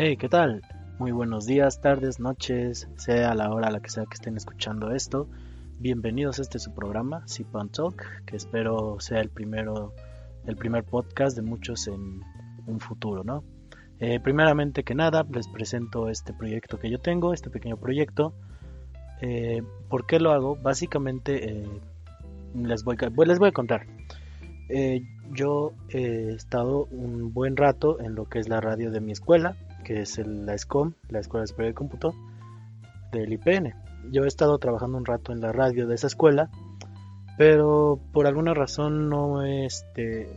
Hey, ¿qué tal? Muy buenos días, tardes, noches, sea la hora a la que sea que estén escuchando esto. Bienvenidos a este su programa, Sipan Talk, que espero sea el primero, el primer podcast de muchos en un futuro, ¿no? Eh, primeramente que nada, les presento este proyecto que yo tengo, este pequeño proyecto. Eh, ¿Por qué lo hago? Básicamente eh, les, voy, les voy a contar. yo he estado un buen rato en lo que es la radio de mi escuela, que es la ESCOM, la Escuela Superior de Cómputo del IPN. Yo he estado trabajando un rato en la radio de esa escuela, pero por alguna razón no este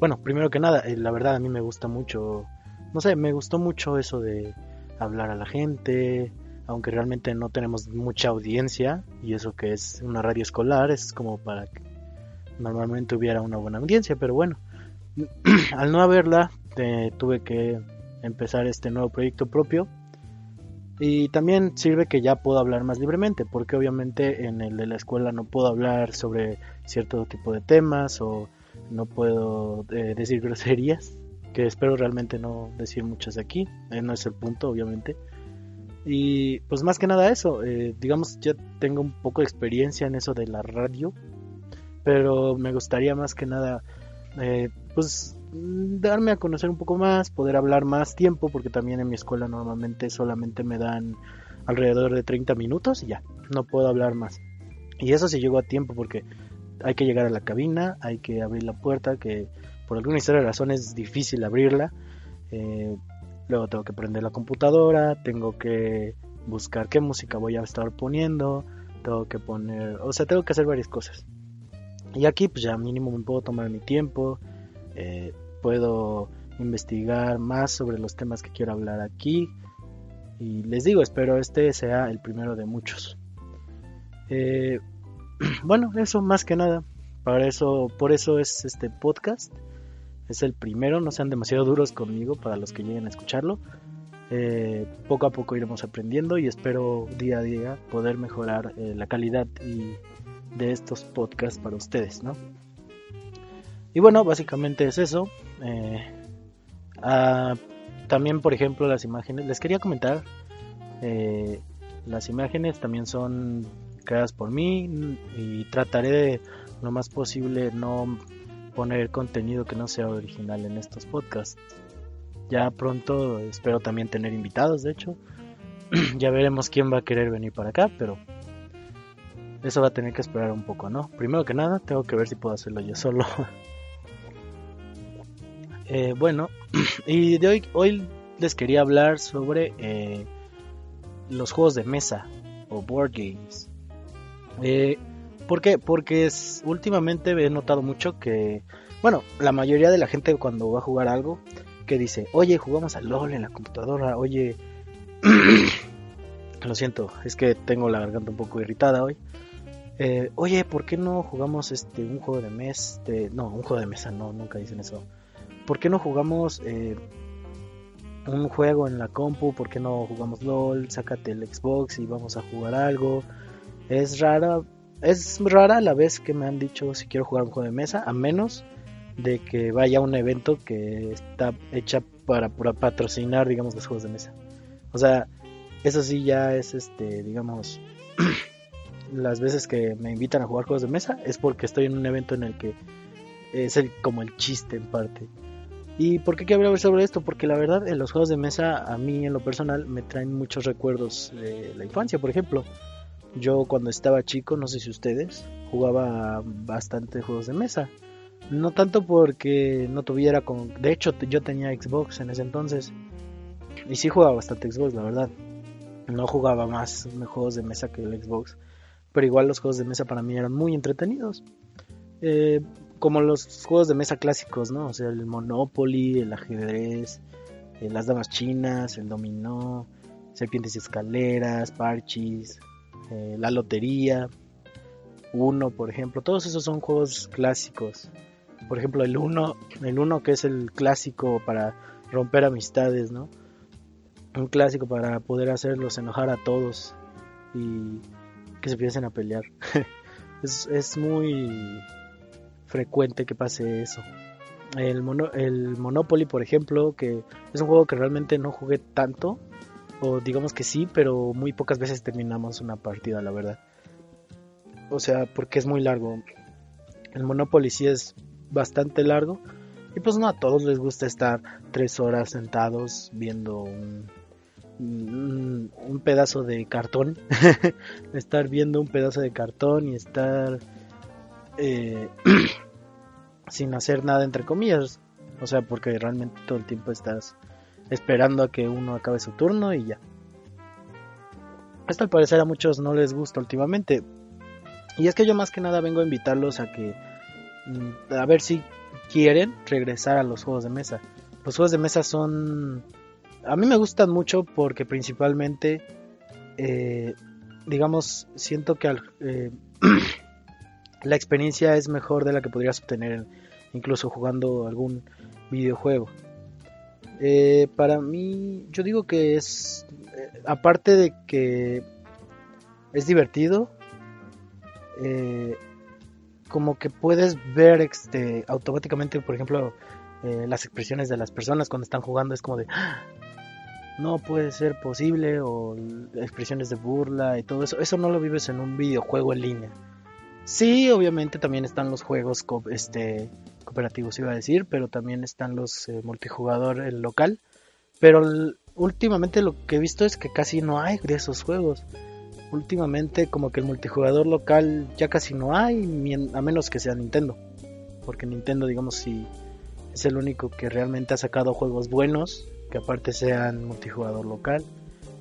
bueno, primero que nada, eh, la verdad a mí me gusta mucho, no sé, me gustó mucho eso de hablar a la gente, aunque realmente no tenemos mucha audiencia y eso que es una radio escolar es como para que normalmente hubiera una buena audiencia, pero bueno, al no haberla tuve que empezar este nuevo proyecto propio. Y también sirve que ya puedo hablar más libremente, porque obviamente en el de la escuela no puedo hablar sobre cierto tipo de temas o no puedo eh, decir groserías, que espero realmente no decir muchas aquí, eh, no es el punto obviamente. Y pues más que nada eso, eh, digamos ya tengo un poco de experiencia en eso de la radio, pero me gustaría más que nada pues Mm, darme a conocer un poco más, poder hablar más tiempo, porque también en mi escuela normalmente solamente me dan alrededor de 30 minutos y ya, no puedo hablar más. Y eso si llego a tiempo, porque hay que llegar a la cabina, hay que abrir la puerta, que por alguna historia de razón es difícil abrirla. Eh, luego tengo que prender la computadora, tengo que buscar qué música voy a estar poniendo, tengo que poner, o sea, tengo que hacer varias cosas. Y aquí pues ya mínimo me puedo tomar mi tiempo, eh, puedo investigar más sobre los temas que quiero hablar aquí. Y les digo, espero este sea el primero de muchos. Eh, bueno, eso más que nada. Para eso, por eso es este podcast. Es el primero, no sean demasiado duros conmigo para los que lleguen a escucharlo. Eh, poco a poco iremos aprendiendo y espero día a día poder mejorar la calidad de estos podcasts para ustedes, ¿no? Y bueno, básicamente es eso. Eh, ah, también, por ejemplo, las imágenes. Les quería comentar. Eh, las imágenes también son creadas por mí y trataré de lo más posible no poner contenido que no sea original en estos podcasts. Ya pronto espero también tener invitados, de hecho. ya veremos quién va a querer venir para acá, pero eso va a tener que esperar un poco, ¿no? Primero que nada, tengo que ver si puedo hacerlo yo solo. Eh, bueno, y de hoy, hoy les quería hablar sobre eh, los juegos de mesa o board games. Eh, ¿Por qué? Porque últimamente he notado mucho que, bueno, la mayoría de la gente cuando va a jugar algo, que dice, oye, jugamos al LOL en la computadora, oye, lo siento, es que tengo la garganta un poco irritada hoy. Eh, oye, ¿por qué no jugamos este un juego de mesa? no, un juego de mesa, no, nunca dicen eso. ¿Por qué no jugamos eh, un juego en la compu? ¿Por qué no jugamos LOL? Sácate el Xbox y vamos a jugar algo. Es rara, es rara la vez que me han dicho si quiero jugar un juego de mesa, a menos de que vaya a un evento que está hecha para, patrocinar, digamos, los juegos de mesa. O sea, eso sí ya es, este, digamos, las veces que me invitan a jugar juegos de mesa es porque estoy en un evento en el que es el, como el chiste en parte. ¿Y por qué quiero hablar sobre esto? Porque la verdad, en los juegos de mesa, a mí en lo personal, me traen muchos recuerdos de la infancia, por ejemplo. Yo cuando estaba chico, no sé si ustedes, jugaba bastante juegos de mesa. No tanto porque no tuviera con... De hecho, yo tenía Xbox en ese entonces. Y sí jugaba bastante Xbox, la verdad. No jugaba más juegos de mesa que el Xbox. Pero igual los juegos de mesa para mí eran muy entretenidos. Eh, como los juegos de mesa clásicos, ¿no? O sea, el Monopoly, el ajedrez, eh, las damas chinas, el dominó, serpientes y escaleras, parchis, eh, la lotería, uno, por ejemplo, todos esos son juegos clásicos. Por ejemplo, el uno, el uno que es el clásico para romper amistades, ¿no? Un clásico para poder hacerlos enojar a todos y que se empiecen a pelear. es, es muy frecuente que pase eso. El, el Monopoly, por ejemplo, que es un juego que realmente no jugué tanto, o digamos que sí, pero muy pocas veces terminamos una partida, la verdad. O sea, porque es muy largo. El Monopoly sí es bastante largo. Y pues no a todos les gusta estar tres horas sentados viendo un, un, pedazo de cartón. estar viendo un pedazo de cartón y estar eh, sin hacer nada entre comillas. O sea, porque realmente todo el tiempo estás esperando a que uno acabe su turno y ya. Esto al parecer a muchos no les gusta últimamente. Y es que yo más que nada vengo a invitarlos a que mm, a ver si quieren regresar a los juegos de mesa. Los juegos de mesa son a mí me gustan mucho porque principalmente eh, digamos siento que eh, la experiencia es mejor de la que podrías obtener incluso jugando algún videojuego. Eh, para mí, yo digo que es, eh, aparte de que es divertido, eh, como que puedes ver este, automáticamente, por ejemplo, las expresiones de las personas cuando están jugando, es como de, ¡Ah! no puede ser posible, o expresiones de burla y todo eso, eso no lo vives en un videojuego en línea. Sí, obviamente también están los juegos este, cooperativos, iba a decir, pero también están los eh, multijugador el local. Pero últimamente lo que he visto es que casi no hay de esos juegos. Últimamente como que el multijugador local ya casi no hay, a menos que sea Nintendo. Porque Nintendo, digamos, si es el único que realmente ha sacado juegos buenos, que aparte sean multijugador local.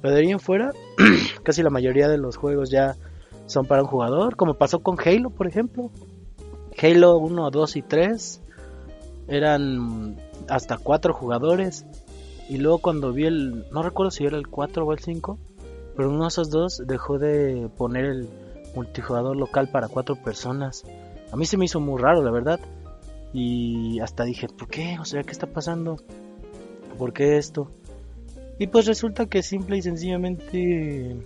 Pero de ahí en fuera, casi la mayoría de los juegos ya son para un jugador, como pasó con Halo, por ejemplo. Halo 1, 2 y 3 eran hasta 4 jugadores. Y luego cuando vi el, no recuerdo si era el 4 o el 5, pero uno de esos dos dejó de poner el multijugador local para 4 personas. A mí se me hizo muy raro, la verdad. Y hasta dije, ¿por qué? O sea, ¿qué está pasando? ¿Por qué esto? Y pues resulta que simple y sencillamente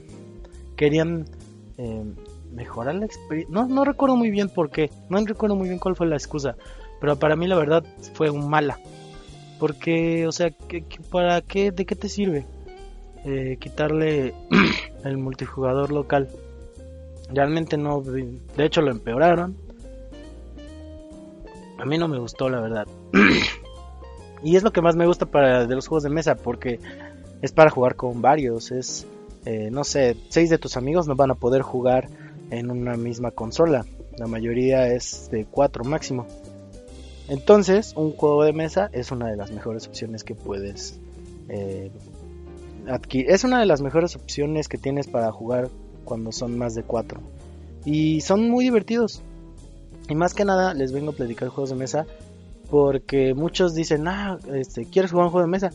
querían eh, mejorar la experiencia. No, no recuerdo muy bien por qué, no recuerdo muy bien cuál fue la excusa, pero para mí la verdad fue un mala. Porque, o sea, para qué, ¿de qué te sirve eh, quitarle el multijugador local? Realmente no, de hecho lo empeoraron. A mí no me gustó, la verdad. y es lo que más me gusta para de los juegos de mesa, porque es para jugar con varios, es eh, no sé, seis de tus amigos no van a poder jugar en una misma consola. La mayoría es de cuatro máximo. Entonces, un juego de mesa es una de las mejores opciones que puedes eh, adquirir. Es una de las mejores opciones que tienes para jugar cuando son más de cuatro. Y son muy divertidos. Y más que nada les vengo a platicar juegos de mesa porque muchos dicen, ah, este, ¿quieres jugar un juego de mesa?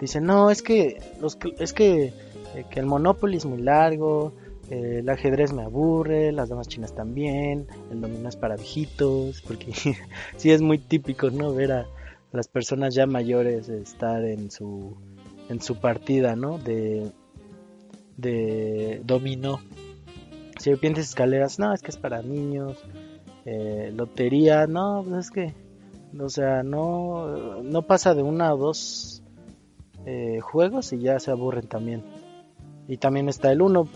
Dicen, no, es que los, es que eh, que el Monopoly es muy largo, eh, el ajedrez me aburre, las damas chinas también, el dominó es para viejitos, porque sí es muy típico, ¿no? Ver a las personas ya mayores estar en su en su partida, ¿no? De de dominó. Serpientes escaleras, no, es que es para niños. Eh, lotería, no, pues es que, o sea, no, no pasa de una o dos juegos y ya se aburren también. Y también está el 1.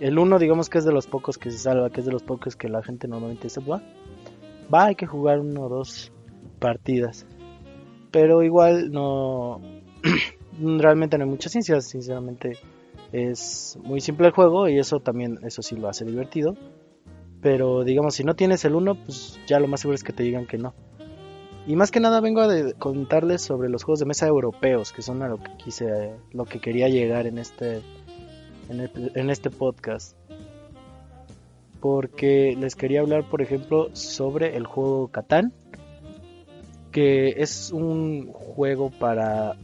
El 1 digamos que es de los pocos que se salva, que es de los pocos que la gente normalmente se va. Va, hay que jugar uno o dos partidas. Pero igual no... realmente no hay mucha ciencia, sinceramente es muy simple el juego y eso también, eso sí lo hace divertido. Pero digamos, si no tienes el 1, pues ya lo más seguro es que te digan que no. Y más que nada vengo a contarles sobre los juegos de mesa europeos, que son a lo que quise, lo que quería llegar en este en, este podcast. Porque les quería hablar, por ejemplo, sobre el juego Catán. Que es un juego para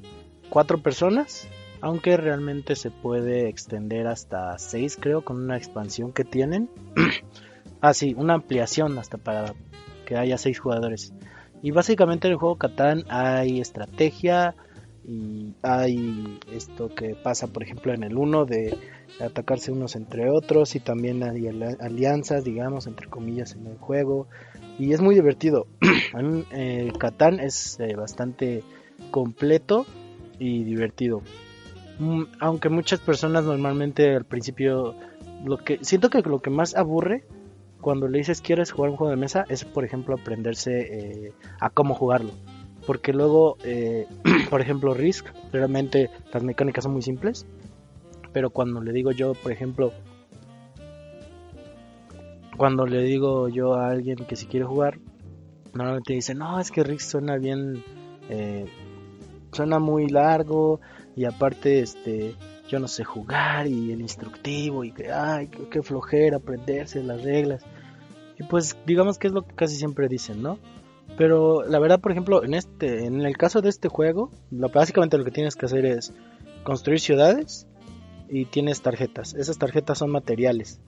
cuatro personas. Aunque realmente se puede extender hasta seis, creo, con una expansión que tienen. ah, sí, una ampliación hasta para que haya seis jugadores. Y básicamente en el juego Catán hay estrategia y hay esto que pasa, por ejemplo, en el 1 de atacarse unos entre otros y también hay alianzas, digamos, entre comillas, en el juego. y es muy divertido. eh, Catán es eh, bastante completo y divertido. Mm, aunque muchas personas normalmente al principio lo que siento que lo que más aburre cuando le dices quieres jugar un juego de mesa es por ejemplo aprenderse eh, a cómo jugarlo porque luego eh, por ejemplo Risk realmente las mecánicas son muy simples pero cuando le digo yo por ejemplo cuando le digo yo a alguien que si quiere jugar normalmente dice no es que Risk suena bien eh, suena muy largo y aparte este yo no sé jugar y el instructivo y que ay qué flojera aprenderse las reglas y pues digamos que es lo que casi siempre dicen no pero la verdad por ejemplo en este en el caso de este juego lo, básicamente lo que tienes que hacer es construir ciudades y tienes tarjetas esas tarjetas son materiales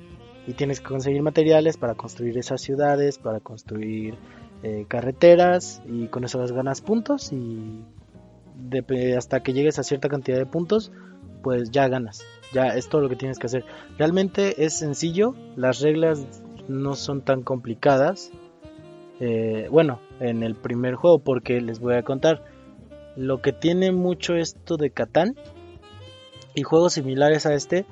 y tienes que conseguir materiales para construir esas ciudades para construir eh, carreteras y con eso ganas puntos y hasta que llegues a cierta cantidad de puntos, pues ya ganas. Ya es todo lo que tienes que hacer. Realmente es sencillo, las reglas no son tan complicadas. Eh, bueno, en el primer juego, porque les voy a contar. Lo que tiene mucho esto de Catán y juegos similares a este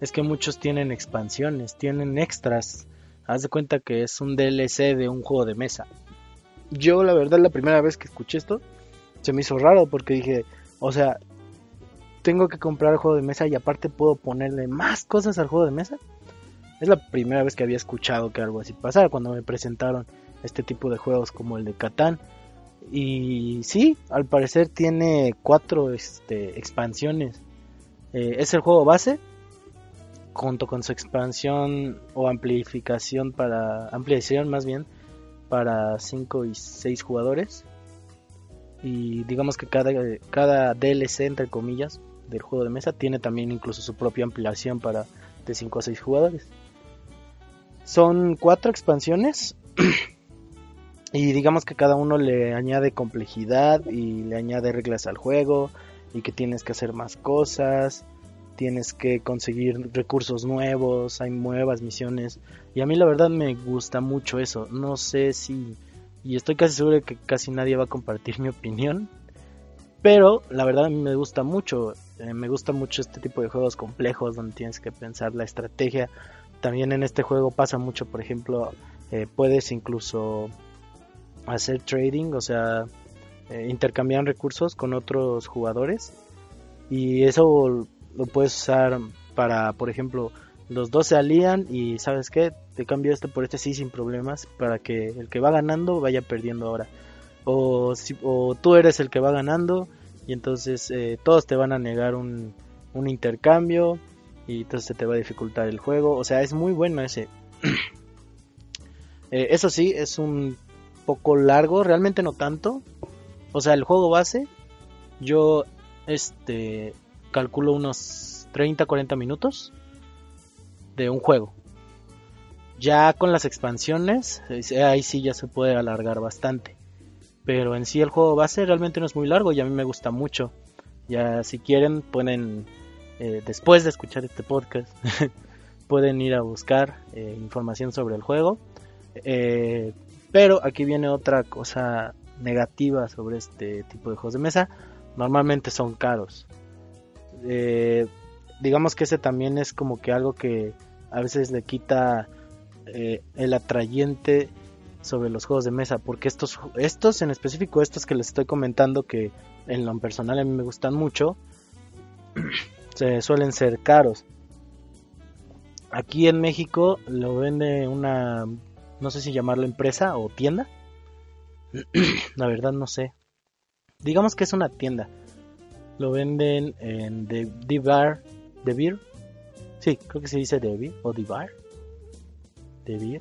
es que muchos tienen expansiones, tienen extras. Haz de cuenta que es un DLC de un juego de mesa. Yo, la verdad, la primera vez que escuché esto, se me hizo raro porque dije, o sea, tengo que comprar el juego de mesa y aparte puedo ponerle más cosas al juego de mesa. Es la primera vez que había escuchado que algo así pasara cuando me presentaron este tipo de juegos como el de Catán. Y sí, al parecer tiene cuatro este, expansiones. Eh, es el juego base, junto con su expansión o amplificación para ampliación más bien para 5 y 6 jugadores y digamos que cada, cada DLC entre comillas del juego de mesa tiene también incluso su propia ampliación para de 5 a 6 jugadores. Son cuatro expansiones y digamos que cada uno le añade complejidad y le añade reglas al juego y que tienes que hacer más cosas, tienes que conseguir recursos nuevos, hay nuevas misiones y a mí la verdad me gusta mucho eso. No sé si y estoy casi seguro de que casi nadie va a compartir mi opinión. Pero la verdad a mí me gusta mucho, eh, me gusta mucho este tipo de juegos complejos donde tienes que pensar la estrategia. También en este juego pasa mucho, por ejemplo, eh, puedes incluso hacer trading, o sea, eh, intercambiar recursos con otros jugadores. Y eso lo puedes usar para, por ejemplo, los dos se alían y sabes qué, te cambio este por este sí sin problemas para que el que va ganando vaya perdiendo ahora. O, si, o tú eres el que va ganando y entonces eh, todos te van a negar un, un intercambio y entonces se te va a dificultar el juego. O sea, es muy bueno ese. eh, eso sí, es un poco largo, realmente no tanto. O sea, el juego base, yo este calculo unos 30-40 minutos de un juego. Ya con las expansiones, ahí sí ya se puede alargar bastante. Pero en sí el juego base realmente no es muy largo y a mí me gusta mucho. Ya si quieren pueden, eh, después de escuchar este podcast, pueden ir a buscar eh, información sobre el juego. Eh, pero aquí viene otra cosa negativa sobre este tipo de juegos de mesa. Normalmente son caros. digamos que ese también es como que algo que a veces le quita eh, el atrayente sobre los juegos de mesa, porque estos, estos en específico, estos que les estoy comentando, que en lo personal a mí me gustan mucho, se suelen ser caros. Aquí en México lo vende una, no sé si llamarlo empresa o tienda. La verdad no sé. Digamos que es una tienda. Lo venden en The, The Bar, The Beer, Sí, creo que se dice Debbie o Divar. Debir.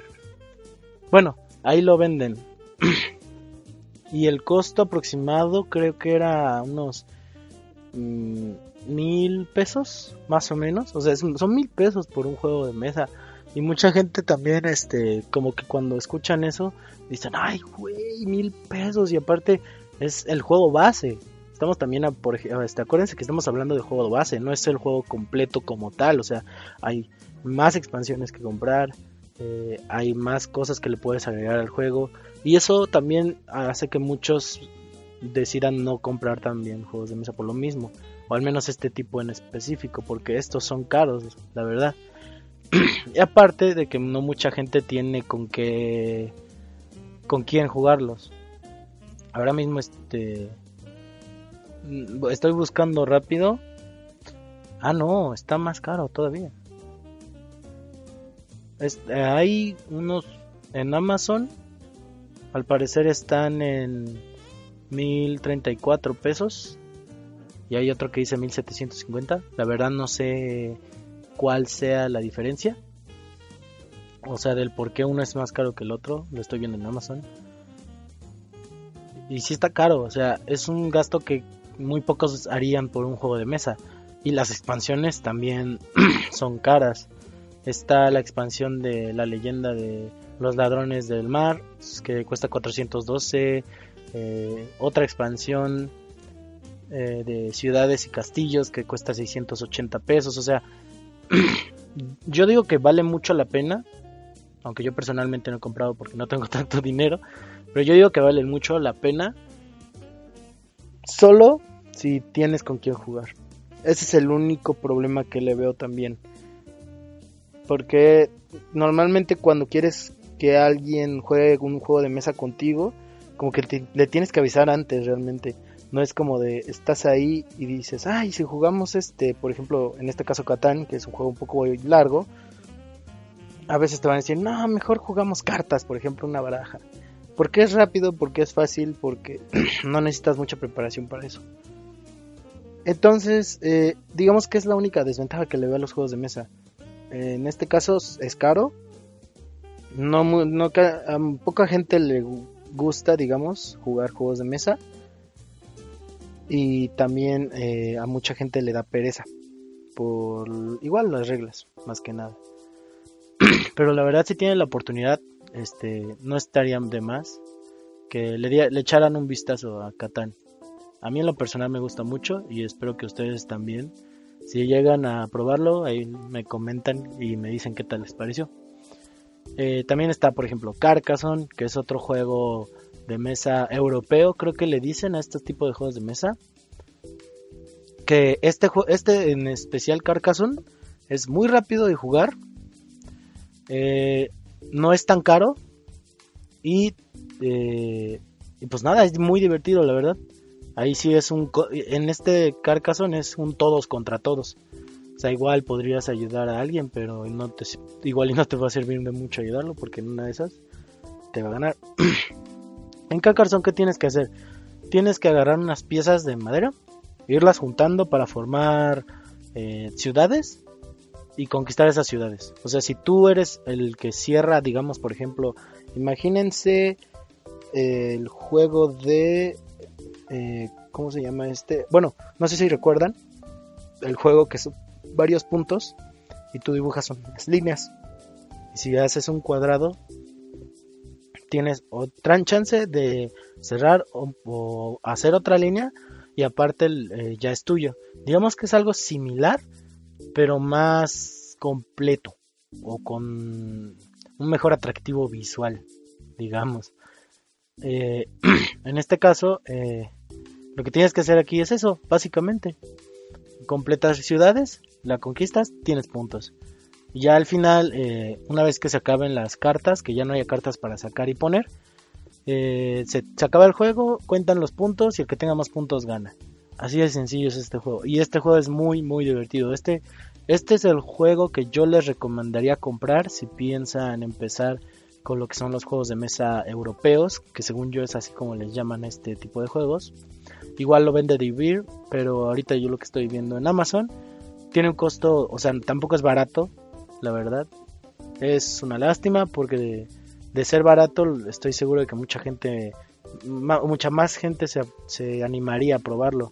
Bueno, ahí lo venden. y el costo aproximado creo que era unos mm, mil pesos, más o menos. O sea, son mil pesos por un juego de mesa. Y mucha gente también, este, como que cuando escuchan eso, dicen, ay, güey, mil pesos. Y aparte, es el juego base. Estamos también, a, por este, acuérdense que estamos hablando de juego base, no es el juego completo como tal, o sea, hay más expansiones que comprar, eh, hay más cosas que le puedes agregar al juego y eso también hace que muchos decidan no comprar también juegos de mesa por lo mismo o al menos este tipo en específico porque estos son caros la verdad y aparte de que no mucha gente tiene con qué con quién jugarlos ahora mismo este estoy buscando rápido ah no está más caro todavía eh, hay unos en Amazon. Al parecer están en 1034 pesos. Y hay otro que dice 1750. La verdad no sé cuál sea la diferencia. O sea, del por qué uno es más caro que el otro. Lo estoy viendo en Amazon. Y si está caro. O sea, es un gasto que muy pocos harían por un juego de mesa. Y las expansiones también son caras. Está la expansión de la leyenda de los ladrones del mar, que cuesta 412. Eh, otra expansión eh, de ciudades y castillos que cuesta 680 pesos. O sea, yo digo que vale mucho la pena. Aunque yo personalmente no he comprado porque no tengo tanto dinero. Pero yo digo que vale mucho la pena. Solo si tienes con quién jugar. Ese es el único problema que le veo también. Porque normalmente cuando quieres que alguien juegue un juego de mesa contigo, como que le tienes que avisar antes realmente. No es como de estás ahí y dices, ay, si jugamos este, por ejemplo, en este caso Catán, que es un juego un poco largo, a veces te van a decir, no, mejor jugamos cartas, por ejemplo, una baraja. Porque es rápido, porque es fácil, porque no necesitas mucha preparación para eso. Entonces, eh, digamos que es la única desventaja que le veo a los juegos de mesa en este caso es caro. No, no a poca gente le gusta, digamos, jugar juegos de mesa. Y también eh, a mucha gente le da pereza. Por igual las reglas, más que nada. Pero la verdad si tienen la oportunidad, este, no estarían de más que le, le echaran un vistazo a Catán. A mí en lo personal me gusta mucho y espero que ustedes también si llegan a probarlo, ahí me comentan y me dicen qué tal les pareció. Eh, también está, por ejemplo, Carcassonne, que es otro juego de mesa europeo, creo que le dicen a este tipo de juegos de mesa. Que este, este en especial Carcassonne es muy rápido de jugar. Eh, no es tan caro. Y, eh, y pues nada, es muy divertido, la verdad. Ahí sí es un... En este Carcassonne es un todos contra todos. O sea, igual podrías ayudar a alguien, pero no te, igual y no te va a servir de mucho ayudarlo porque en una de esas te va a ganar. en Carcassonne, ¿qué tienes que hacer? Tienes que agarrar unas piezas de madera, irlas juntando para formar eh, ciudades y conquistar esas ciudades. O sea, si tú eres el que cierra, digamos, por ejemplo, imagínense el juego de eh, ¿cómo se llama este? Bueno, no sé si recuerdan el juego que son varios puntos y tú dibujas unas líneas. Y si haces un cuadrado, tienes otra chance de cerrar o, hacer otra línea y aparte eh, ya es tuyo. Digamos que es algo similar, pero más completo o con un mejor atractivo visual, digamos. Eh, en este caso, eh, lo que tienes que hacer aquí es eso, básicamente. Completas ciudades, la conquistas, tienes puntos. Ya al final, eh, una vez que se acaben las cartas, que ya no haya cartas para sacar y poner, se, se, acaba el juego, cuentan los puntos y el que tenga más puntos gana. Así de sencillo es este juego. Y este juego es muy, muy divertido. Este, este es el juego que yo les recomendaría comprar si piensan empezar con lo que son los juegos de mesa europeos, que según yo es así como les llaman este tipo de juegos. Igual lo vende Divir, pero ahorita yo lo que estoy viendo en Amazon tiene un costo, o sea, tampoco es barato, la verdad. Es una lástima porque de, ser barato estoy seguro de que mucha gente, mucha más gente se, se animaría a probarlo.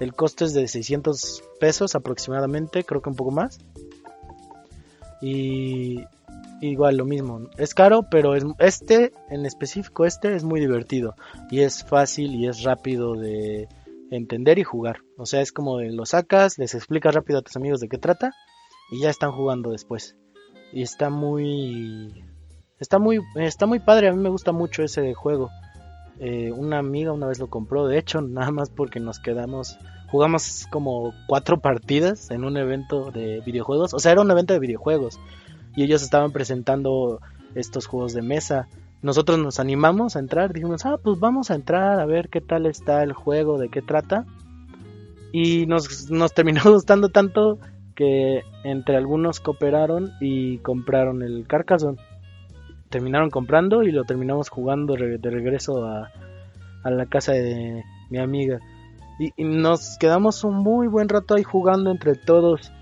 El costo es de 600 pesos aproximadamente, creo que un poco más. Y igual lo mismo. Es caro, pero es, este, en específico este, es muy divertido. Y es fácil y es rápido de entender y jugar. O sea, es como de lo sacas, les explicas rápido a tus amigos de qué trata y ya están jugando después. y está muy está muy está muy padre a mí me gusta mucho ese juego. Eh, una amiga una vez lo compró de hecho nada más porque nos quedamos jugamos como cuatro partidas en un evento de videojuegos o sea era un evento de videojuegos y ellos estaban presentando estos juegos de mesa. Nosotros nos animamos a entrar dijimos ah pues vamos a entrar a ver qué tal está el juego de qué trata y nos, nos terminó gustando tanto que entre algunos cooperaron y compraron el Carcassonne. Terminaron comprando y lo terminamos jugando de regreso a, a la casa de mi amiga. Y, nos quedamos un muy buen rato ahí jugando entre todos.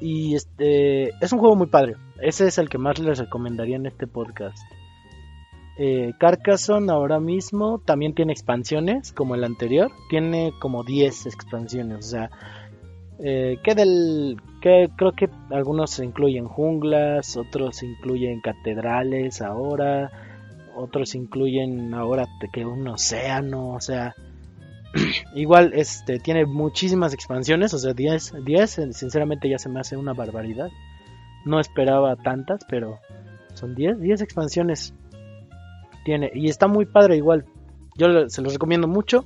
Y este es un juego muy padre. Ese es el que más les recomendaría en este podcast. Eh, Carcassonne ahora mismo también tiene expansiones como el anterior. Tiene como 10 expansiones. O sea, eh, que del que creo que algunos incluyen junglas, otros incluyen catedrales ahora, otros incluyen ahora que un océano, o sea, igual este tiene muchísimas expansiones, o sea, 10, 10 sinceramente ya se me hace una barbaridad. No esperaba tantas, pero son 10, 10 expansiones tiene y está muy padre igual. Yo se los recomiendo mucho.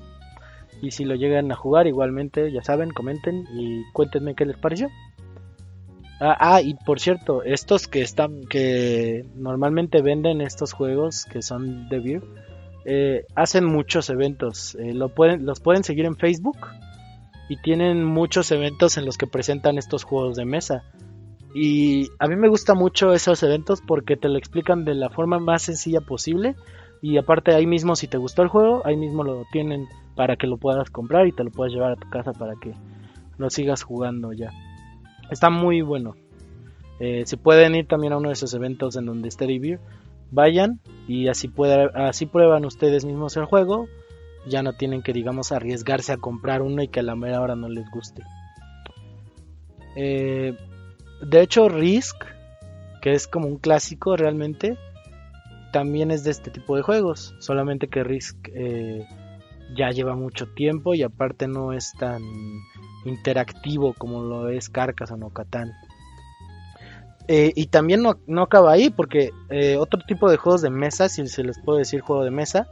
Y si lo llegan a jugar, igualmente, ya saben, comenten y cuéntenme qué les pareció. Ah, ah, y por cierto, estos que están, que normalmente venden estos juegos que son de Beer, eh, hacen muchos eventos. Eh, lo pueden, los pueden seguir en Facebook y tienen muchos eventos en los que presentan estos juegos de mesa. Y a mí me gusta mucho esos eventos porque te lo explican de la forma más sencilla posible. Y aparte ahí mismo si te gustó el juego, ahí mismo lo tienen para que lo puedas comprar y te lo puedas llevar a tu casa para que lo sigas jugando ya. Está muy bueno. Eh, si pueden ir también a uno de esos eventos en donde esté Beer, vayan y así, puede, así prueban ustedes mismos el juego. Ya no tienen que, digamos, arriesgarse a comprar uno y que a la mera hora no les guste. Eh, de hecho, Risk, que es como un clásico realmente, también es de este tipo de juegos. Solamente que Risk eh, ya lleva mucho tiempo y aparte no es tan interactivo como lo es Carcassonne o Catán. Eh, y también no, acaba ahí, porque eh, otro tipo de juegos de mesa, si se les puede decir juego de mesa,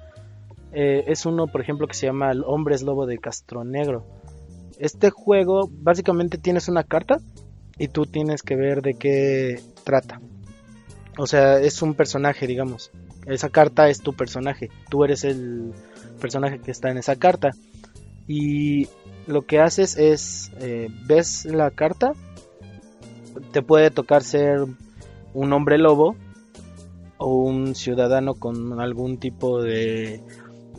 eh, es uno, por ejemplo, que se llama El Hombres Lobo de Castro Negro. Este juego, básicamente tienes una carta y tú tienes que ver de qué trata. O sea, es un personaje, digamos. Esa carta es tu personaje. Tú eres el personaje que está en esa carta. Y lo que haces es, eh, ves la carta, te puede tocar ser un hombre lobo o un ciudadano con algún tipo de,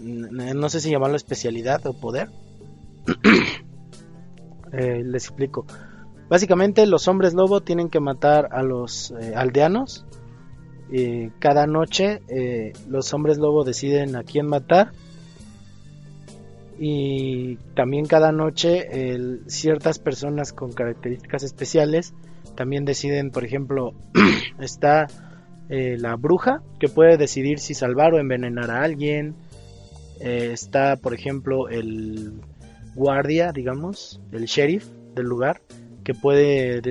no sé si llamarlo especialidad o poder. Eh, les explico. Básicamente los hombres lobo tienen que matar a los eh, aldeanos. Cada noche los hombres lobo deciden a quién matar y también cada noche ciertas personas con características especiales también deciden, por ejemplo, está eh, la bruja que puede decidir si salvar o envenenar a alguien, eh, está, por ejemplo, el guardia, digamos, el sheriff del lugar que puede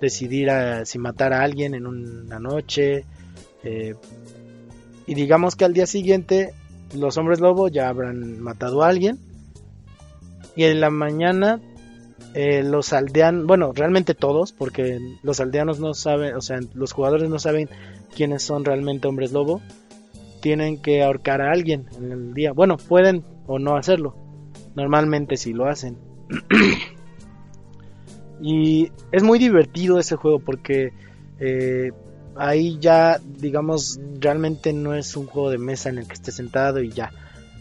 decidir si matar a alguien en una noche. Eh, y digamos que al día siguiente los hombres lobo ya habrán matado a alguien. Y en la mañana eh, los aldeanos, bueno, realmente todos, porque los aldeanos no saben, o sea, los jugadores no saben quiénes son realmente hombres lobo, tienen que ahorcar a alguien en el día. Bueno, pueden o no hacerlo. Normalmente sí lo hacen. y es muy divertido ese juego porque eh, ahí ya, digamos, realmente no es un juego de mesa en el que esté sentado y ya.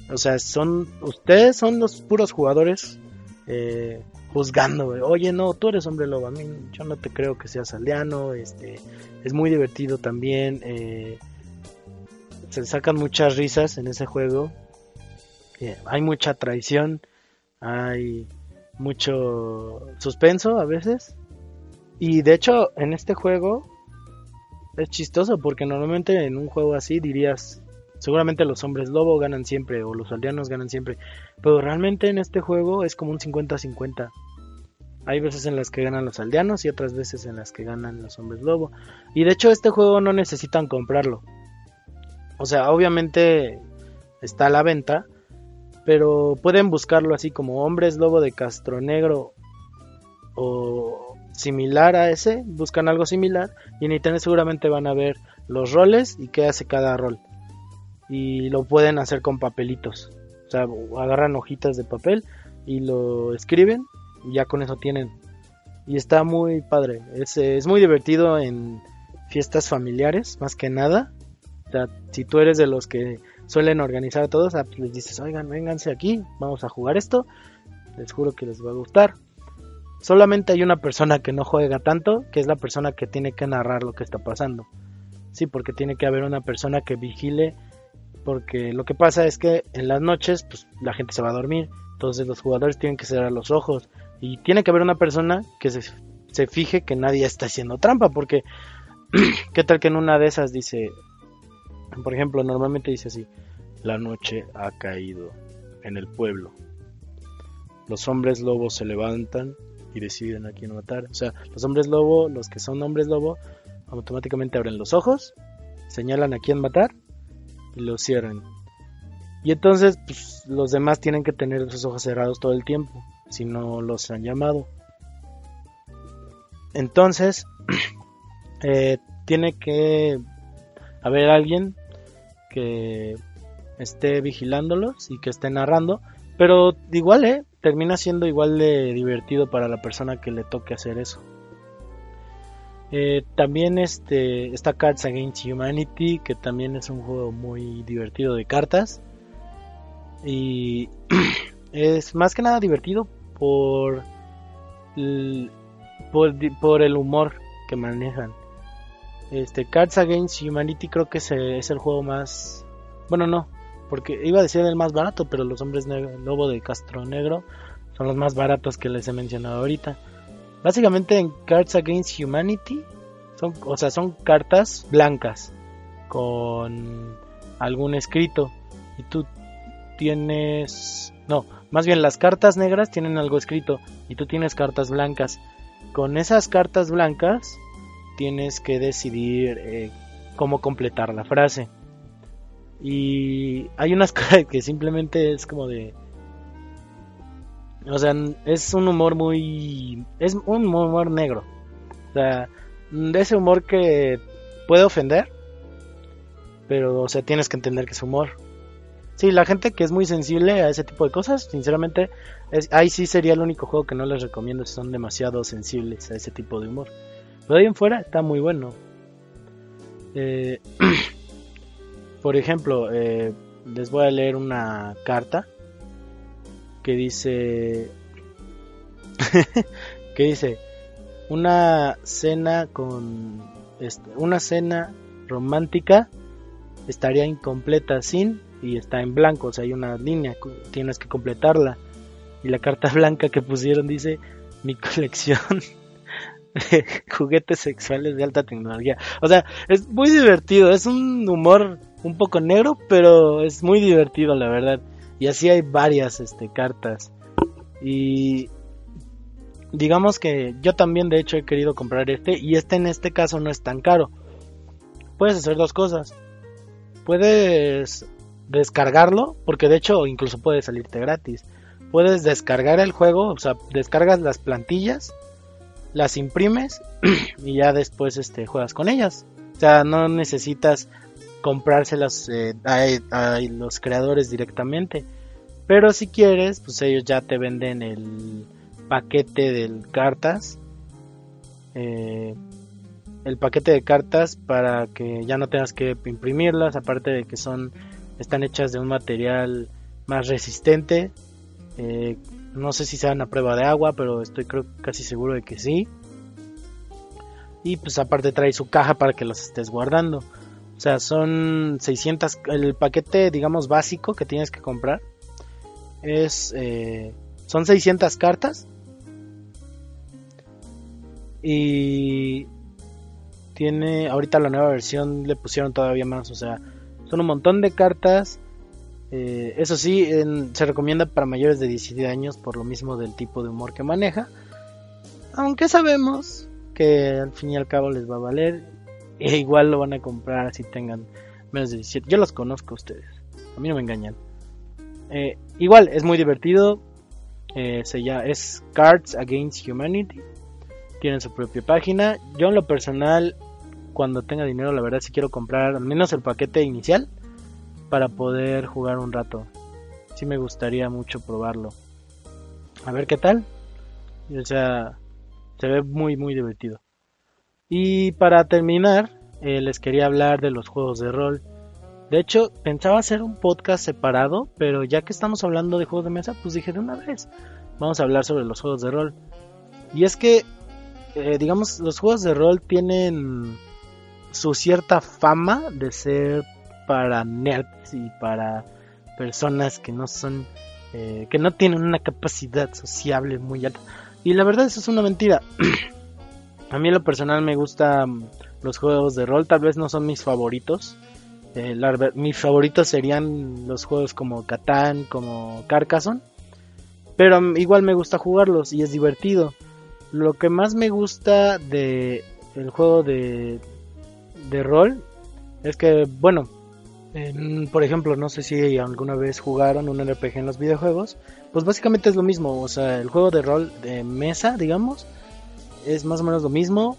O sea, son ustedes son los puros jugadores eh, juzgando. Oye, no, tú eres hombre lobo. A mí yo no te creo que seas aldeano. Este, es muy divertido también. Eh, se sacan muchas risas en ese juego. Eh, hay mucha traición. Hay mucho suspenso a veces. Y de hecho, en este juego es chistoso porque normalmente en un juego así dirías, seguramente los hombres lobo ganan siempre o los aldeanos ganan siempre, pero realmente en este juego es como un 50-50. Hay veces en las que ganan los aldeanos y otras veces en las que ganan los hombres lobo. Y de hecho este juego no necesitan comprarlo. O sea, obviamente está a la venta, pero pueden buscarlo así como hombres lobo de Castro Negro o similar a ese, buscan algo similar y en internet seguramente van a ver los roles y qué hace cada rol. Y lo pueden hacer con papelitos. O sea, agarran hojitas de papel y lo escriben y ya con eso tienen. Y está muy padre. Es, es muy divertido en fiestas familiares, más que nada. Si tú eres de los que suelen organizar a todos, ah, pues les dices, oigan, vénganse aquí, vamos a jugar esto. Les juro que les va a gustar. Solamente hay una persona que no juega tanto, que es la persona que tiene que narrar lo que está pasando. Sí, porque tiene que haber una persona que vigile, porque lo que pasa es que en las noches, pues la gente se va a dormir, entonces los jugadores tienen que cerrar los ojos, y tiene que haber una persona que se, se fije que nadie está haciendo trampa, porque ¿qué tal que en una de esas dice, por ejemplo, normalmente dice así, la noche ha caído en el pueblo. Los hombres lobos se levantan y deciden a quién matar. O sea, los hombres lobo, los que son hombres lobo, automáticamente abren los ojos, señalan a quién matar y lo cierran. Y entonces, pues, los demás tienen que tener sus ojos cerrados todo el tiempo si no los han llamado. Entonces, eh, tiene que haber alguien que esté vigilándolos y que esté narrando, pero igual, eh, termina siendo igual de divertido para la persona que le toque hacer eso. Eh, también este está Cards Against Humanity, que también es un juego muy divertido de cartas. Y es más que nada divertido por el, por, el humor que manejan. Este Cards Against Humanity creo que es, es el juego más bueno no porque iba a decir el más barato pero los hombres lobo de Castro Negro son los más baratos que les he mencionado ahorita básicamente en Cards Against Humanity son o sea son cartas blancas con algún escrito y tú tienes no más bien las cartas negras tienen algo escrito y tú tienes cartas blancas. Con esas cartas blancas tienes que decidir eh, cómo completar la frase. Y hay unas cosas que simplemente es como de... O sea, es un humor muy... Es un humor negro. O sea, ese humor que puede ofender. Pero, o sea, tienes que entender que es humor. Sí, la gente que es muy sensible a ese tipo de cosas, sinceramente, ahí sí sería el único juego que no les recomiendo si son demasiado sensibles a ese tipo de humor. Pero ahí en fuera está muy bueno. Eh, por ejemplo, eh, les voy a leer una carta que dice que dice una cena con este, una cena romántica estaría incompleta sin y está en blanco, o sea, hay una línea, tienes que completarla. Y la carta blanca que pusieron dice mi colección de juguetes sexuales de alta tecnología. O sea, es muy divertido, es un humor un poco negro, pero es muy divertido, la verdad. Y así hay varias este, cartas. Y digamos que yo también de hecho he querido comprar este y este en este caso no es tan caro. Puedes hacer dos cosas. Puedes descargarlo, porque de hecho incluso puede salirte gratis. Puedes descargar el juego, o sea, descargas las plantillas, las imprimes y ya después este, juegas con ellas. O sea, no necesitas comprárselas eh, a, los creadores directamente. Pero si quieres, pues ellos ya te venden el paquete de cartas. Eh, el paquete de cartas para que ya no tengas que imprimirlas, aparte de que son están hechas de un material más resistente. Eh, no sé si sean a prueba de agua, pero estoy creo casi seguro de que sí. Y pues aparte trae su caja para que los estés guardando. O sea, son 600, el paquete digamos básico que tienes que comprar es, eh, son 600 cartas. Y tiene, ahorita la nueva versión le pusieron todavía más, o sea, son un montón de cartas. Eh, eso sí, se recomienda para mayores de 17 años por lo mismo del tipo de humor que maneja. aunque sabemos que al fin y al cabo les va a valer, e igual lo van a comprar si tengan menos de 17. Yo los conozco a ustedes, a mí no me engañan. Eh, igual, es muy divertido. Eh, se llama, es Cards Against Humanity. Tienen su propia página. Yo en lo personal, cuando tenga dinero, la verdad si quiero comprar al menos el paquete inicial para poder jugar un rato. Sí me gustaría mucho probarlo. A ver qué tal. O sea, se ve muy muy divertido. Y para terminar, eh, les quería hablar de los juegos de rol. De hecho, pensaba hacer un podcast separado, pero ya que estamos hablando de juegos de mesa, pues dije de una vez, vamos a hablar sobre los juegos de rol. Y es que, eh, digamos, los juegos de rol tienen su cierta fama de ser para nerds y para personas que no son, eh, que no tienen una capacidad sociable muy alta. Y la verdad eso es una mentira. A mí en lo personal me gustan los juegos de rol, tal vez no son mis favoritos, eh, mis favoritos serían los juegos como Catán, como Carcassonne. Pero igual me gusta jugarlos y es divertido. Lo que más me gusta de el juego de, de rol es que, bueno, por ejemplo, no sé si alguna vez jugaron un RPG en los videojuegos, pues básicamente es lo mismo, o sea, el juego de rol de mesa, digamos, es más o menos lo mismo,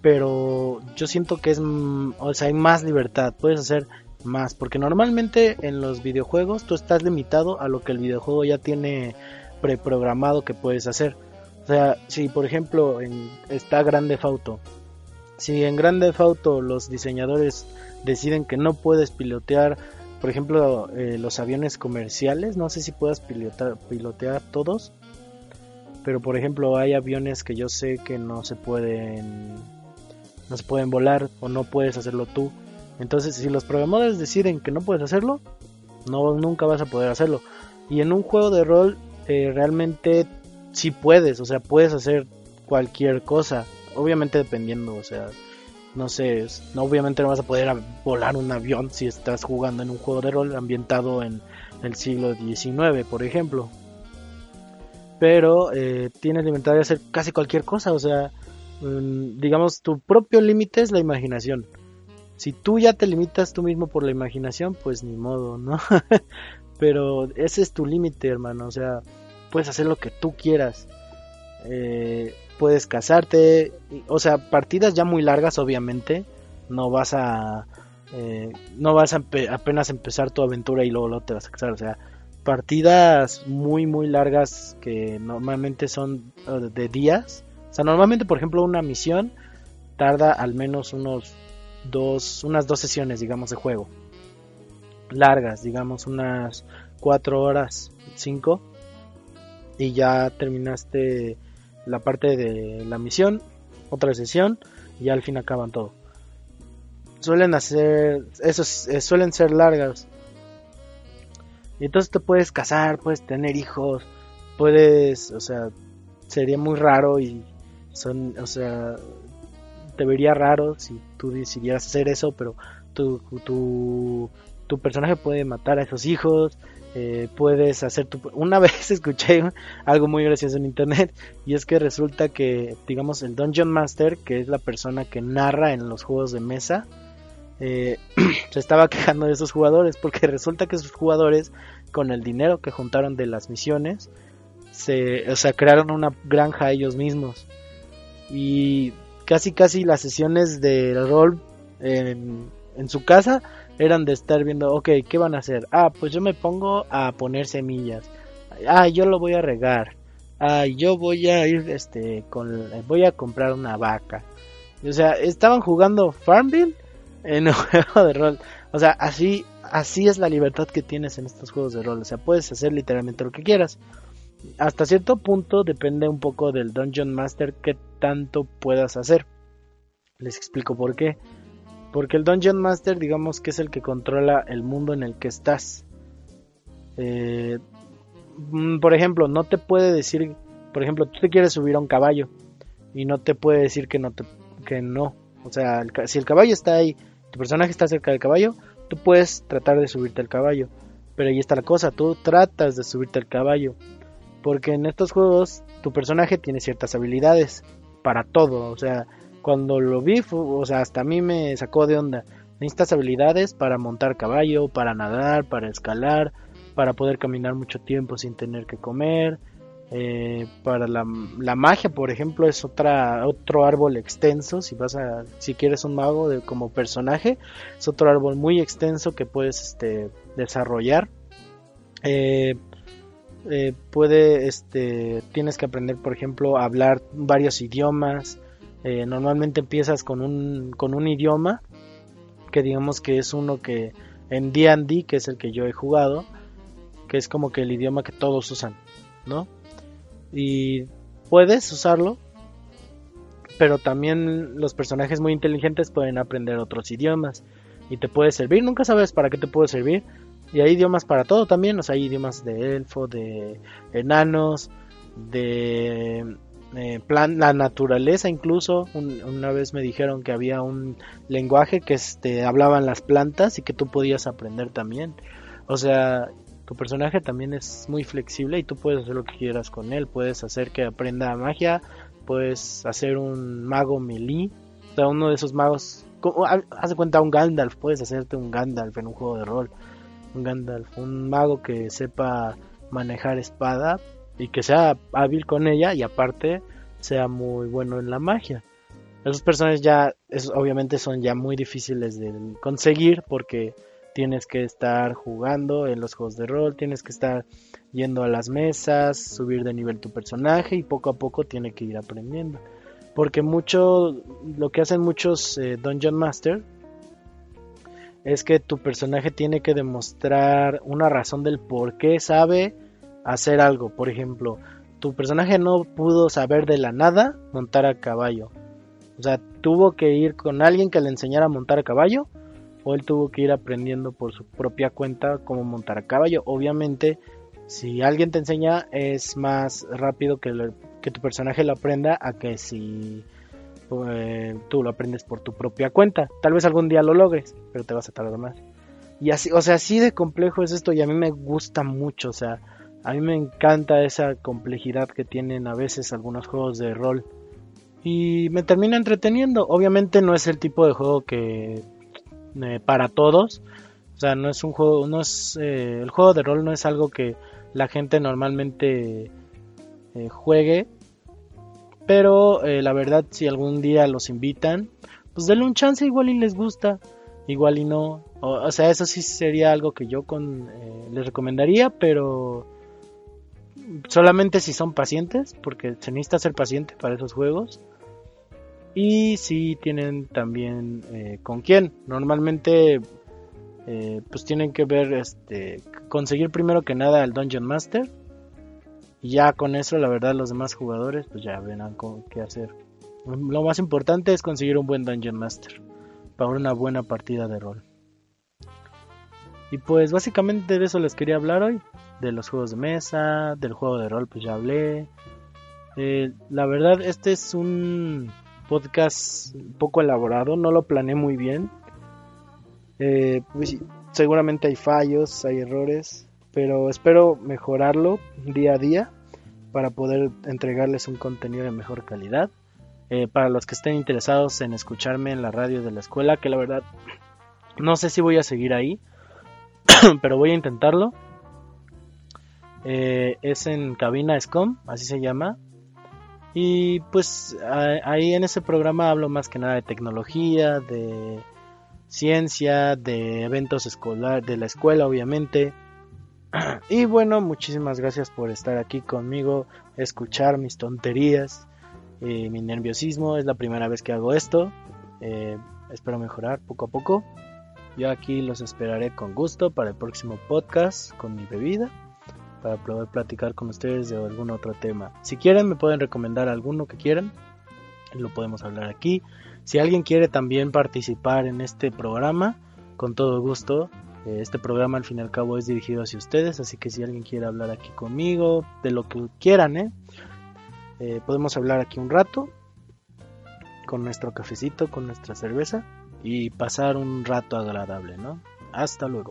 pero yo siento que es, mm, o sea, hay más libertad, puedes hacer más, porque normalmente en los videojuegos tú estás limitado a lo que el videojuego ya tiene preprogramado que puedes hacer. O sea, si por ejemplo en, está Grande Auto, si en Grande Auto los diseñadores deciden que no puedes pilotear, por ejemplo, eh, los aviones comerciales, no sé si puedas pilotar, pilotear todos, pero por ejemplo hay aviones que yo sé que no se pueden no se pueden volar o no puedes hacerlo tú. Entonces, si los programadores deciden que no puedes hacerlo, no nunca vas a poder hacerlo. Y en un juego de rol eh, realmente sí puedes, o sea, puedes hacer cualquier cosa, obviamente dependiendo, o sea, no sé, no, obviamente no vas a poder volar un avión si estás jugando en un juego de rol ambientado en el siglo XIX, por ejemplo. Pero eh, tienes libertad de hacer casi cualquier cosa, o sea, Mm, digamos, tu propio límite es la imaginación. Si tú ya te limitas tú mismo por la imaginación, pues ni modo, ¿no? Pero ese es tu límite, hermano. O sea, puedes hacer lo que tú quieras. Eh, puedes casarte. O sea, partidas ya muy largas, obviamente. No vas a. Eh, no vas a apenas empezar tu aventura y luego, luego te vas a casar. O sea, partidas muy, muy largas que normalmente son eh, de días o sea, normalmente, por ejemplo, una misión tarda al menos unos dos, unas dos sesiones, digamos, de juego. Largas, digamos, unas cuatro horas, cinco. Y ya terminaste la parte de la misión, otra sesión, y al fin acaban todo. Suelen hacer, esos eh, suelen ser largas. Entonces te puedes casar, puedes tener hijos, puedes, o sea, sería muy raro y son, o sea, te vería raro si tú decidieras hacer eso, pero tu, tu, tu personaje puede matar a esos hijos, eh, puedes hacer tu... Una vez escuché algo muy gracioso en internet y es que resulta que, digamos, el Dungeon Master, que es la persona que narra en los juegos de mesa, eh, se estaba quejando de esos jugadores porque resulta que esos jugadores, con el dinero que juntaron de las misiones, se, o sea, crearon una granja ellos mismos y casi casi las sesiones de rol en, su casa eran de estar viendo, ok, ¿qué van a hacer? Ah, pues yo me pongo a poner semillas. Ah, yo lo voy a regar. Ah, yo voy a ir, este, con, voy a comprar una vaca. O sea, estaban jugando Farmville en un juego de rol. O sea, así, así es la libertad que tienes en estos juegos de rol. O sea, puedes hacer literalmente lo que quieras hasta cierto punto depende un poco del Dungeon Master que tanto puedas hacer. Les explico por qué. Porque el Dungeon Master, digamos que es el que controla el mundo en el que estás. Eh, mm, por ejemplo, no te puede decir, por ejemplo, tú te quieres subir a un caballo y no te puede decir que no, te, que no. O sea, si el caballo está ahí, tu personaje está cerca del caballo, tú puedes tratar de subirte al caballo. Pero ahí está la cosa, tú tratas de subirte al caballo Porque en estos juegos tu personaje tiene ciertas habilidades para todo. O sea, cuando lo vi, o sea, hasta a mí me sacó de onda. Necesitas habilidades para montar caballo, para nadar, para escalar, para poder caminar mucho tiempo sin tener que comer. Eh, para la, magia, por ejemplo, es otra, otro árbol extenso. Si vas a, si quieres un mago de, como personaje, es otro árbol muy extenso que puedes este, desarrollar. Eh, eh, puede, este, tienes que aprender, por ejemplo, a hablar varios idiomas. normalmente empiezas con un, con un idioma que digamos que es uno que en D&D, que es el que yo he jugado, que es como que el idioma que todos usan, ¿no? Y puedes usarlo, pero también los personajes muy inteligentes pueden aprender otros idiomas y te puede servir, nunca sabes para qué te puede servir. Y hay idiomas para todo también, o sea, hay idiomas de elfo, de enanos, de eh, plan, la naturaleza incluso. una vez me dijeron que había un lenguaje que este, hablaban las plantas y que tú podías aprender también. O sea, personaje también es muy flexible y tú puedes hacer lo que quieras con él. Puedes hacer que aprenda magia, puedes hacer un mago melee, o sea, uno de esos magos. Haz de cuenta un Gandalf, puedes hacerte un Gandalf en un juego de rol. Un Gandalf, un mago que sepa manejar espada y que sea hábil con ella y aparte sea muy bueno en la magia. Esos personajes ya, obviamente son ya muy difíciles de conseguir porque tienes que estar jugando en los juegos de rol, tienes que estar yendo a las mesas, subir de nivel tu personaje y poco a poco tiene que ir aprendiendo. Porque mucho, lo que hacen muchos eh, Dungeon Master es que tu personaje tiene que demostrar una razón del por qué sabe hacer algo. Por ejemplo, tu personaje no pudo saber de la nada montar a caballo. O sea, tuvo que ir con alguien que le enseñara a montar a caballo o él tuvo que ir aprendiendo por su propia cuenta cómo montar a caballo. Obviamente, si alguien te enseña es más rápido que, que tu personaje lo aprenda a que si eh, tú lo aprendes por tu propia cuenta. Tal vez algún día lo logres, pero te vas a tardar más. Y así, o sea, así de complejo es esto y a mí me gusta mucho, o sea, a mí me encanta esa complejidad que tienen a veces algunos juegos de rol. Y me termina entreteniendo. Obviamente no es el tipo de juego que eh, para todos. O sea, no es un juego, no es eh, el juego de rol no es algo que la gente normalmente eh, juegue. Pero la verdad, si algún día los invitan, pues denle un chance, igual y les gusta, igual y no. O, sea, eso sí sería algo que yo con, les recomendaría, pero solamente si son pacientes, porque se necesita ser paciente para esos juegos. Y si tienen también eh, con quién. Normalmente eh, pues tienen que ver, este, conseguir primero que nada el Dungeon Master. Y ya con eso, la verdad, los demás jugadores pues ya verán qué hacer. Lo más importante es conseguir un buen Dungeon Master para una buena partida de rol. Y pues básicamente de eso les quería hablar hoy. De los juegos de mesa, del juego de rol pues ya hablé. Eh, la verdad este es un podcast poco elaborado, no lo planeé muy bien. Eh, pues, seguramente hay fallos, hay errores, pero espero mejorarlo día a día para poder entregarles un contenido de mejor calidad. Eh, para los que estén interesados en escucharme en la radio de la escuela, que la verdad no sé si voy a seguir ahí, pero voy a intentarlo. Eh, es en Cabina SCOM, así se llama. Y pues ahí en ese programa hablo más que nada de tecnología, de ciencia, de eventos escolar, de la escuela obviamente. Y bueno, muchísimas gracias por estar aquí conmigo, escuchar mis tonterías, y mi nerviosismo. Es la primera vez que hago esto. Eh, espero mejorar poco a poco. Yo aquí los esperaré con gusto para el próximo podcast con mi bebida para poder platicar con ustedes de algún otro tema. Si quieren, me pueden recomendar alguno que quieran, lo podemos hablar aquí. Si alguien quiere también participar en este programa, con todo gusto. Eh, este programa al fin y al cabo es dirigido hacia ustedes, así que si alguien quiere hablar aquí conmigo, de lo que quieran, ¿eh? Eh, podemos hablar aquí un rato con nuestro cafecito, con nuestra cerveza y pasar un rato agradable, ¿no? Hasta luego.